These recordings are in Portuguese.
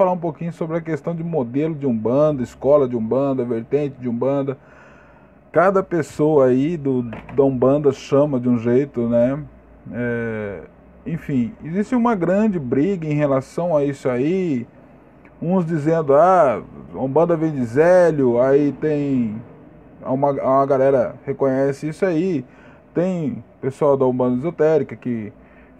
falar um pouquinho sobre a questão de modelo de Umbanda, escola de Umbanda, vertente de Umbanda. Cada pessoa aí do, da Umbanda chama de um jeito, né? É, enfim, existe uma grande briga em relação a isso aí. Uns dizendo, ah, Umbanda vem de Zélio, aí tem. Uma, uma galera reconhece isso aí. Tem pessoal da Umbanda Esotérica que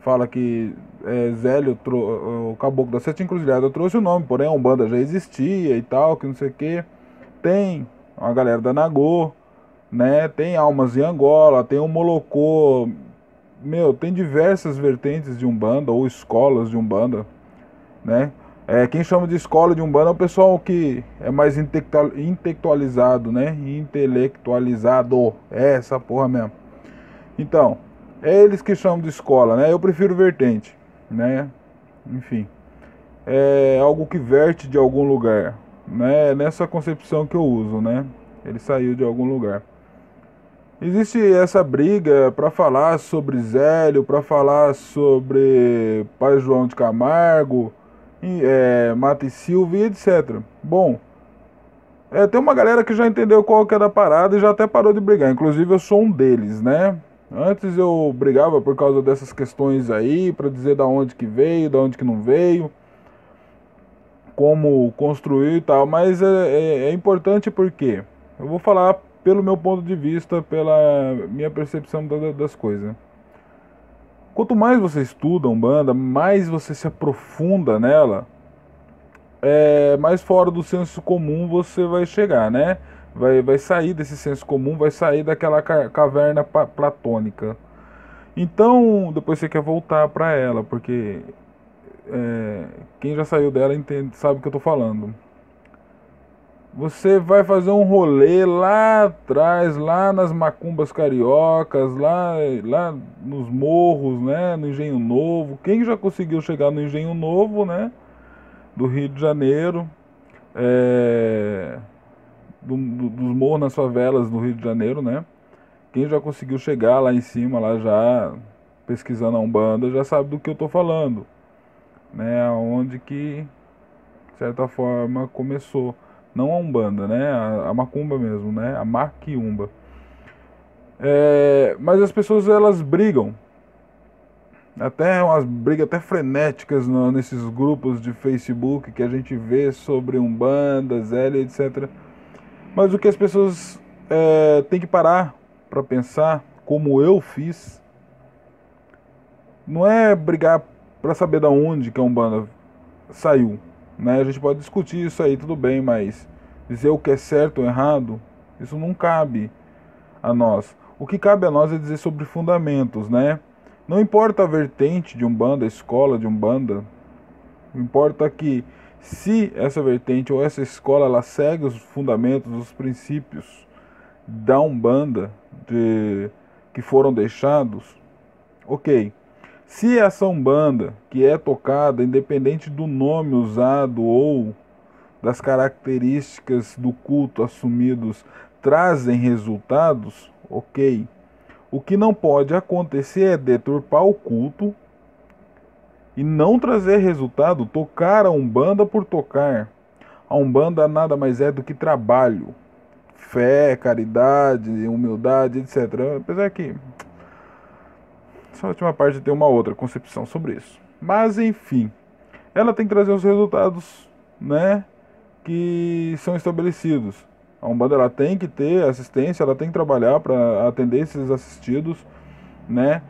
fala que é, Zélio, o caboclo da Sete Encruzilhada, trouxe o nome, porém a Umbanda já existia e tal, que não sei o que. Tem a galera da Nagô, né? Tem Almas em Angola, tem o Molocô. Meu, tem diversas vertentes de Umbanda ou escolas de Umbanda, né? É, quem chama de escola de Umbanda é o pessoal que é mais intelectualizado, né? Intelectualizado. É essa porra mesmo. Então, é eles que chamam de escola, né? Eu prefiro vertente, né? Enfim, é algo que verte de algum lugar, né? Nessa concepção que eu uso, né? Ele saiu de algum lugar. Existe essa briga para falar sobre Zélio, para falar sobre Pai João de Camargo, e, é, Mata e Silva e etc. Bom, é, tem uma galera que já entendeu qual que é da parada e já até parou de brigar. Inclusive eu sou um deles, né? Antes eu brigava por causa dessas questões aí, para dizer da onde que veio, da onde que não veio, como construir e tal, mas é, é, é importante porque eu vou falar pelo meu ponto de vista, pela minha percepção das coisas. Quanto mais você estuda Umbanda, mais você se aprofunda nela, é, mais fora do senso comum você vai chegar, né? Vai, vai sair desse senso comum, vai sair daquela caverna platônica. Então, depois você quer voltar para ela, porque é, quem já saiu dela entende, sabe o que eu estou falando. Você vai fazer um rolê lá atrás, lá nas macumbas cariocas, lá, lá nos morros, né, no Engenho Novo. Quem já conseguiu chegar no Engenho Novo, né, do Rio de Janeiro, é, do, do, dos morros nas favelas do Rio de Janeiro, né? Quem já conseguiu chegar lá em cima, lá já pesquisando a Umbanda, já sabe do que eu tô falando, né? Onde que, de certa forma, começou. Não a Umbanda, né? A, a Macumba mesmo, né? A Maquiumba. É, mas as pessoas, elas brigam. Até umas brigas até frenéticas no, nesses grupos de Facebook que a gente vê sobre Umbanda, Zélia, etc mas o que as pessoas é, têm que parar para pensar, como eu fiz, não é brigar para saber da onde que a Umbanda saiu. Né? A gente pode discutir isso aí, tudo bem, mas dizer o que é certo ou errado, isso não cabe a nós. O que cabe a nós é dizer sobre fundamentos, né? Não importa a vertente de Umbanda, a escola de Umbanda, importa que se essa vertente ou essa escola ela segue os fundamentos, os princípios da Umbanda de, que foram deixados, ok. Se essa Umbanda que é tocada, independente do nome usado ou das características do culto assumidos, trazem resultados, ok. O que não pode acontecer é deturpar o culto e não trazer resultado, tocar a Umbanda por tocar. A Umbanda nada mais é do que trabalho, fé, caridade, humildade, etc. Apesar que essa última parte tem uma outra concepção sobre isso. Mas enfim, ela tem que trazer os resultados, né, que são estabelecidos. A Umbanda ela tem que ter assistência, ela tem que trabalhar para atender esses assistidos, né?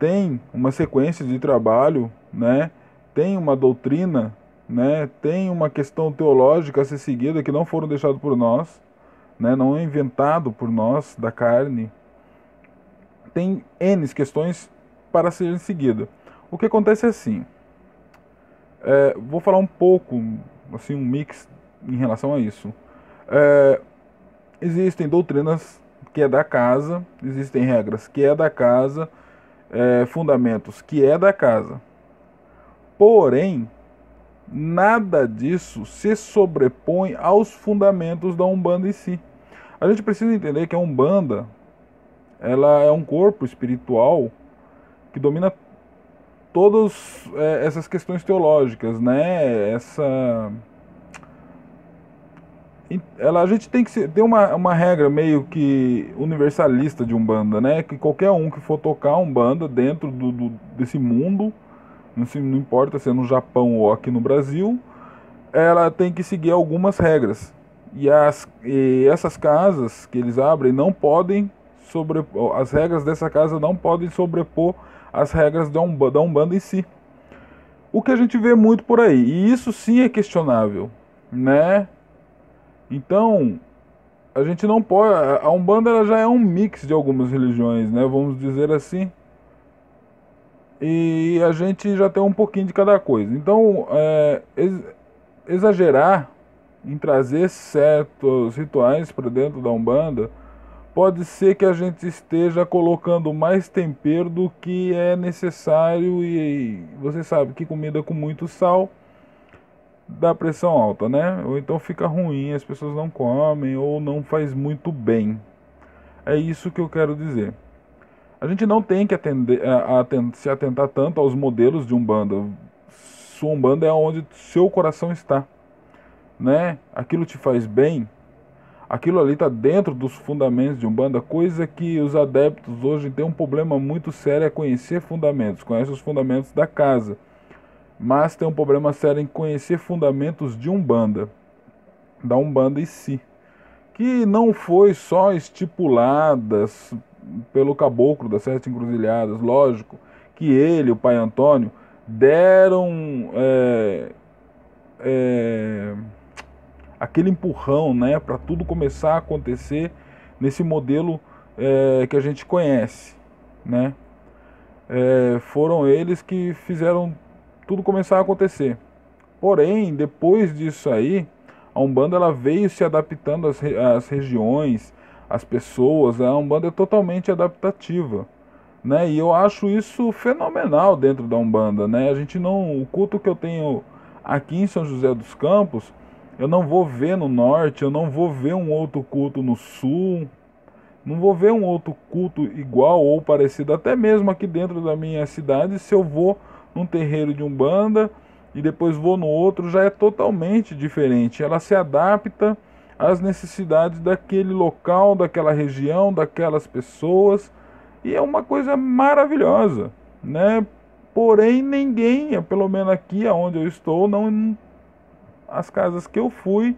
Tem uma sequência de trabalho né? Tem uma doutrina, né? Tem uma questão teológica a ser seguida que não foram deixados por nós, né? Não é inventado por nós da carne. Tem N questões para serem seguidas. O que acontece é assim. É, vou falar um pouco, assim, um mix em relação a isso. É, existem doutrinas que é da casa, existem regras que é da casa, é, fundamentos que é da casa. Porém, nada disso se sobrepõe aos fundamentos da Umbanda em si. A gente precisa entender que a Umbanda ela é um corpo espiritual que domina todas é, essas questões teológicas, né? Essa ela, a gente tem que ter uma, uma regra meio que universalista de Umbanda, né? Que qualquer um que for tocar Umbanda dentro do, do, desse mundo, se, não importa se é no Japão ou aqui no Brasil, ela tem que seguir algumas regras. E, as, e essas casas que eles abrem não podem sobrepor, as regras dessa casa não podem sobrepor as regras da Umbanda, da Umbanda em si. O que a gente vê muito por aí. E isso sim é questionável, né? Então, a gente não pode. A Umbanda ela já é um mix de algumas religiões, né? Vamos dizer assim. E a gente já tem um pouquinho de cada coisa. Então, é, exagerar em trazer certos rituais para dentro da Umbanda pode ser que a gente esteja colocando mais tempero do que é necessário e você sabe que comida com muito sal dá pressão alta, né? Ou então fica ruim, as pessoas não comem ou não faz muito bem. É isso que eu quero dizer. A gente não tem que atender, se atentar tanto aos modelos de Umbanda. Sua Umbanda é onde seu coração está. Né? Aquilo te faz bem, aquilo ali está dentro dos fundamentos de Umbanda, coisa que os adeptos hoje têm um problema muito sério é conhecer fundamentos, conhece os fundamentos da casa mas tem um problema sério em conhecer fundamentos de Umbanda, da Umbanda em si, que não foi só estipuladas pelo caboclo das sete encruzilhadas, lógico, que ele, o pai Antônio, deram é, é, aquele empurrão né, para tudo começar a acontecer nesse modelo é, que a gente conhece. Né? É, foram eles que fizeram tudo começar a acontecer. Porém, depois disso aí, a Umbanda ela veio se adaptando às, às regiões, às pessoas. A Umbanda é totalmente adaptativa. Né? E eu acho isso fenomenal dentro da Umbanda, né? A gente não, o culto que eu tenho aqui em São José dos Campos, eu não vou ver no norte, eu não vou ver um outro culto no sul, não vou ver um outro culto igual ou parecido, até mesmo aqui dentro da minha cidade, se eu vou num terreiro de umbanda e depois vou no outro, já é totalmente diferente. Ela se adapta às necessidades daquele local, daquela região, daquelas pessoas e é uma coisa maravilhosa, né? Porém, ninguém, pelo menos aqui aonde eu estou, não as casas que eu fui,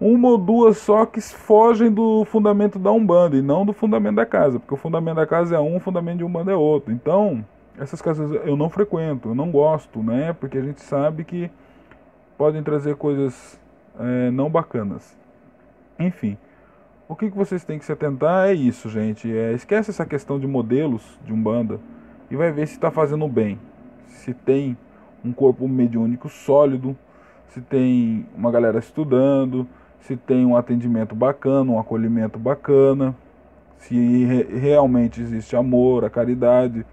uma ou duas só que fogem do fundamento da Umbanda e não do fundamento da casa, porque o fundamento da casa é um, o fundamento de Umbanda é outro. Então, essas casas eu não frequento, eu não gosto, né? Porque a gente sabe que podem trazer coisas é, não bacanas. Enfim, o que, que vocês têm que se atentar é isso, gente. É, esquece essa questão de modelos de Umbanda e vai ver se está fazendo bem. Se tem um corpo mediúnico sólido, se tem uma galera estudando, se tem um atendimento bacana, um acolhimento bacana, se re realmente existe amor, a caridade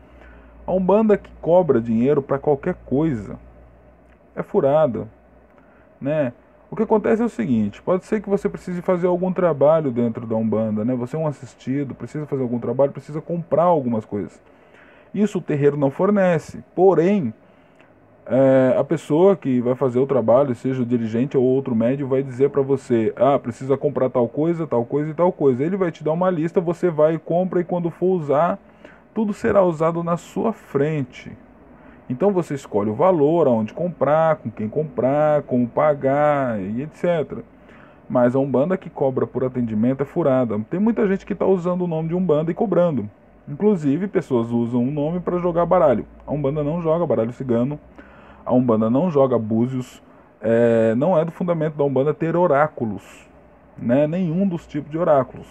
a Umbanda que cobra dinheiro para qualquer coisa é furada, né? O que acontece é o seguinte, pode ser que você precise fazer algum trabalho dentro da Umbanda, né? Você é um assistido, precisa fazer algum trabalho, precisa comprar algumas coisas. Isso o terreiro não fornece, porém, é, a pessoa que vai fazer o trabalho, seja o dirigente ou outro médio, vai dizer para você, ah, precisa comprar tal coisa, tal coisa e tal coisa. Ele vai te dar uma lista, você vai e compra e quando for usar, tudo será usado na sua frente. Então você escolhe o valor, aonde comprar, com quem comprar, como pagar e etc. Mas a Umbanda que cobra por atendimento é furada. Tem muita gente que está usando o nome de Umbanda e cobrando. Inclusive, pessoas usam o nome para jogar baralho. A Umbanda não joga baralho cigano. A Umbanda não joga búzios. É, não é do fundamento da Umbanda ter oráculos. Né? Nenhum dos tipos de oráculos.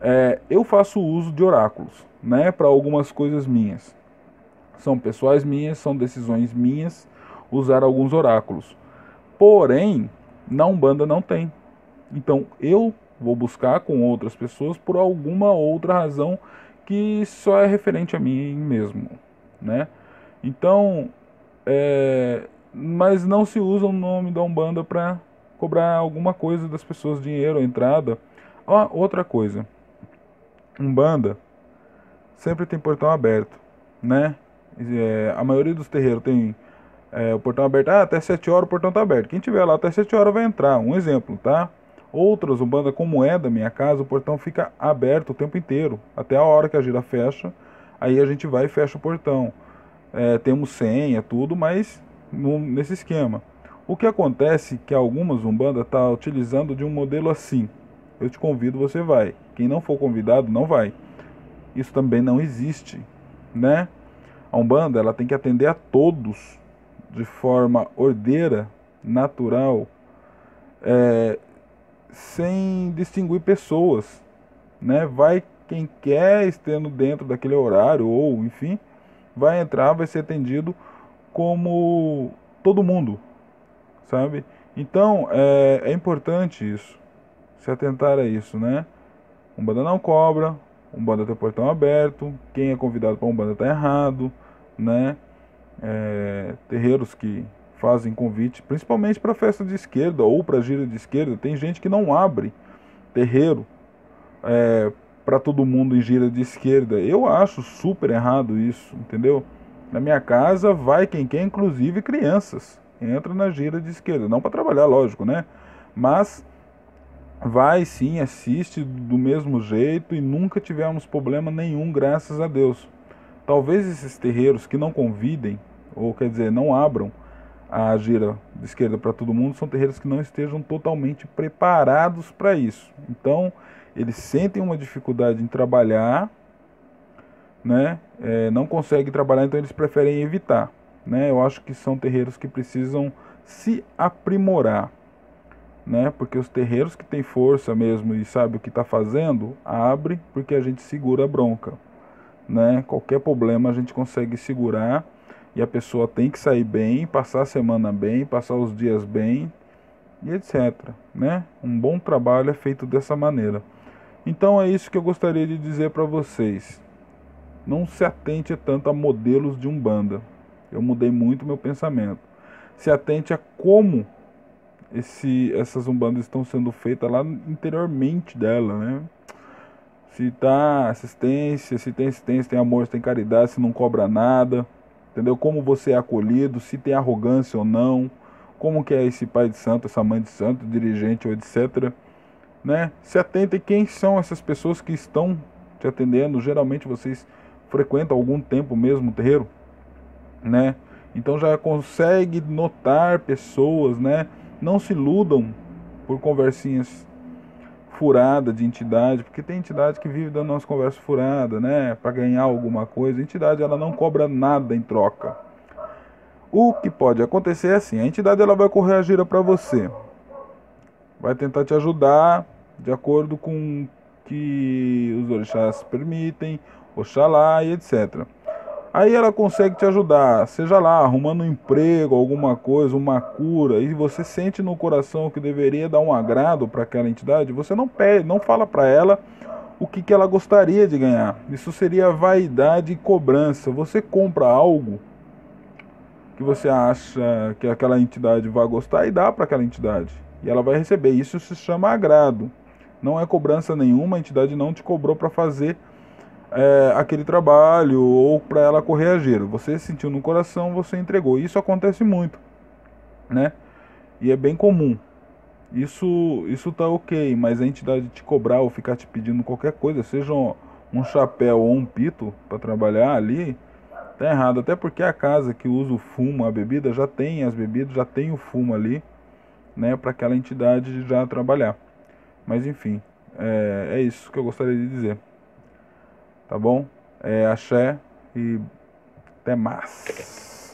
É, eu faço uso de oráculos né, para algumas coisas minhas. São pessoais minhas, são decisões minhas usar alguns oráculos. Porém, na Umbanda não tem. Então eu vou buscar com outras pessoas por alguma outra razão que só é referente a mim mesmo, né? Então, é, mas não se usa o nome da Umbanda para cobrar alguma coisa das pessoas, dinheiro, entrada. Ah, outra coisa, Umbanda sempre tem portão aberto, né? É, a maioria dos terreiros tem é, o portão aberto, ah, até 7 horas o portão está aberto. Quem tiver lá até 7 horas vai entrar, um exemplo, tá? Outras Umbanda, como é da minha casa, o portão fica aberto o tempo inteiro, até a hora que a gira fecha, aí a gente vai e fecha o portão. É, temos senha, tudo, mas no, nesse esquema. O que acontece que algumas Umbanda tá utilizando de um modelo assim. Eu te convido, você vai. Quem não for convidado, não vai. Isso também não existe, né? A Umbanda, ela tem que atender a todos de forma ordeira, natural, é, sem distinguir pessoas, né? Vai quem quer estando dentro daquele horário ou, enfim, vai entrar, vai ser atendido como todo mundo, sabe? Então é, é importante isso, se atentar a isso, né? Um banda não cobra, um banda tem portão aberto, quem é convidado para um banda está errado, né? É, terreiros que fazem convite, principalmente para festa de esquerda ou para gira de esquerda, tem gente que não abre terreiro é, para todo mundo em gira de esquerda. Eu acho super errado isso, entendeu? Na minha casa vai quem quer, inclusive crianças entra na gira de esquerda. Não para trabalhar, lógico, né? Mas vai sim, assiste do mesmo jeito e nunca tivemos problema nenhum, graças a Deus. Talvez esses terreiros que não convidem, ou quer dizer, não abram a gira de esquerda para todo mundo, são terreiros que não estejam totalmente preparados para isso. Então, eles sentem uma dificuldade em trabalhar, né? É, não conseguem trabalhar, então eles preferem evitar. Né? Eu acho que são terreiros que precisam se aprimorar, né? Porque os terreiros que têm força mesmo e sabe o que está fazendo, abre porque a gente segura a bronca, né? Qualquer problema a gente consegue segurar e a pessoa tem que sair bem, passar a semana bem, passar os dias bem e etc, né? Um bom trabalho é feito dessa maneira. Então é isso que eu gostaria de dizer para vocês. Não se atente tanto a modelos de umbanda. Eu mudei muito meu pensamento. Se atente a como esse, essas umbandas estão sendo feitas lá interiormente dela, né? Se tá assistência, se tem assistência, tem amor, se tem caridade, se não cobra nada, entendeu? Como você é acolhido, se tem arrogância ou não, como que é esse pai de santo, essa mãe de santo, dirigente ou etc. Né? Se atente quem são essas pessoas que estão te atendendo. Geralmente vocês frequentam algum tempo mesmo o terreiro né? Então já consegue notar pessoas, né? Não se iludam por conversinhas furadas de entidade, porque tem entidade que vive da nossa conversa furada, né? Para ganhar alguma coisa. A entidade ela não cobra nada em troca. O que pode acontecer é assim, a entidade ela vai correr a gira para você. Vai tentar te ajudar de acordo com que os orixás permitem, Oxalá e etc. Aí ela consegue te ajudar, seja lá, arrumando um emprego, alguma coisa, uma cura, e você sente no coração que deveria dar um agrado para aquela entidade, você não pede, não fala para ela o que, que ela gostaria de ganhar. Isso seria vaidade e cobrança. Você compra algo que você acha que aquela entidade vai gostar e dá para aquela entidade. E ela vai receber. Isso se chama agrado. Não é cobrança nenhuma, a entidade não te cobrou para fazer é, aquele trabalho ou para ela correr a giro. Você sentiu no coração, você entregou. Isso acontece muito, né? E é bem comum. Isso isso tá ok, mas a entidade te cobrar ou ficar te pedindo qualquer coisa, seja um, um chapéu ou um pito para trabalhar ali, tá errado. Até porque a casa que usa o fumo, a bebida, já tem as bebidas, já tem o fumo ali, né? Para aquela entidade já trabalhar. Mas enfim, é, é isso que eu gostaria de dizer. Tá bom? É axé e até mais.